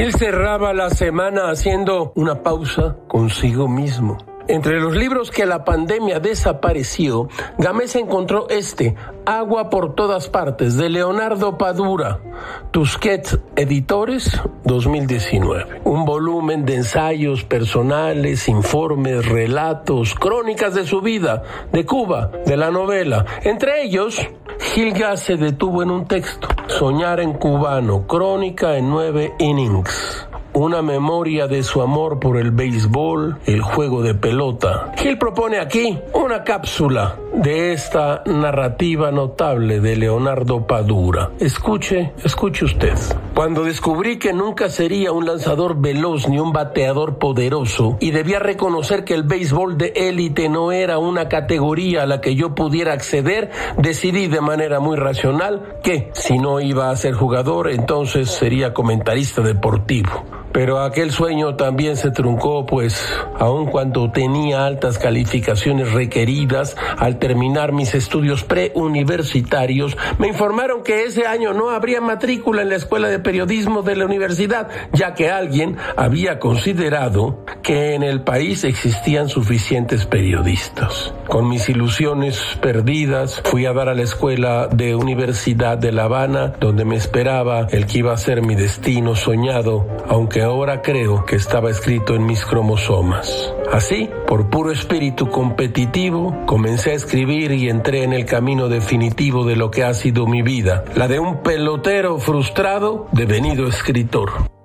Gil cerraba la semana haciendo una pausa consigo mismo. Entre los libros que la pandemia desapareció, Gámez encontró este, Agua por todas partes, de Leonardo Padura, Tusquets Editores 2019. Un volumen de ensayos personales, informes, relatos, crónicas de su vida, de Cuba, de la novela. Entre ellos, Gilga se detuvo en un texto, Soñar en cubano, crónica en nueve innings una memoria de su amor por el béisbol, el juego de pelota. Gil propone aquí una cápsula de esta narrativa notable de Leonardo Padura. Escuche, escuche usted. Cuando descubrí que nunca sería un lanzador veloz ni un bateador poderoso y debía reconocer que el béisbol de élite no era una categoría a la que yo pudiera acceder, decidí de manera muy racional que si no iba a ser jugador, entonces sería comentarista deportivo. Pero aquel sueño también se truncó, pues aun cuando tenía altas calificaciones requeridas al terminar mis estudios preuniversitarios, me informaron que ese año no habría matrícula en la escuela de periodismo de la universidad, ya que alguien había considerado que en el país existían suficientes periodistas. Con mis ilusiones perdidas, fui a dar a la escuela de Universidad de La Habana, donde me esperaba el que iba a ser mi destino soñado, aunque ahora creo que estaba escrito en mis cromosomas. Así, por puro espíritu competitivo, comencé a escribir y entré en el camino definitivo de lo que ha sido mi vida, la de un pelotero frustrado devenido escritor.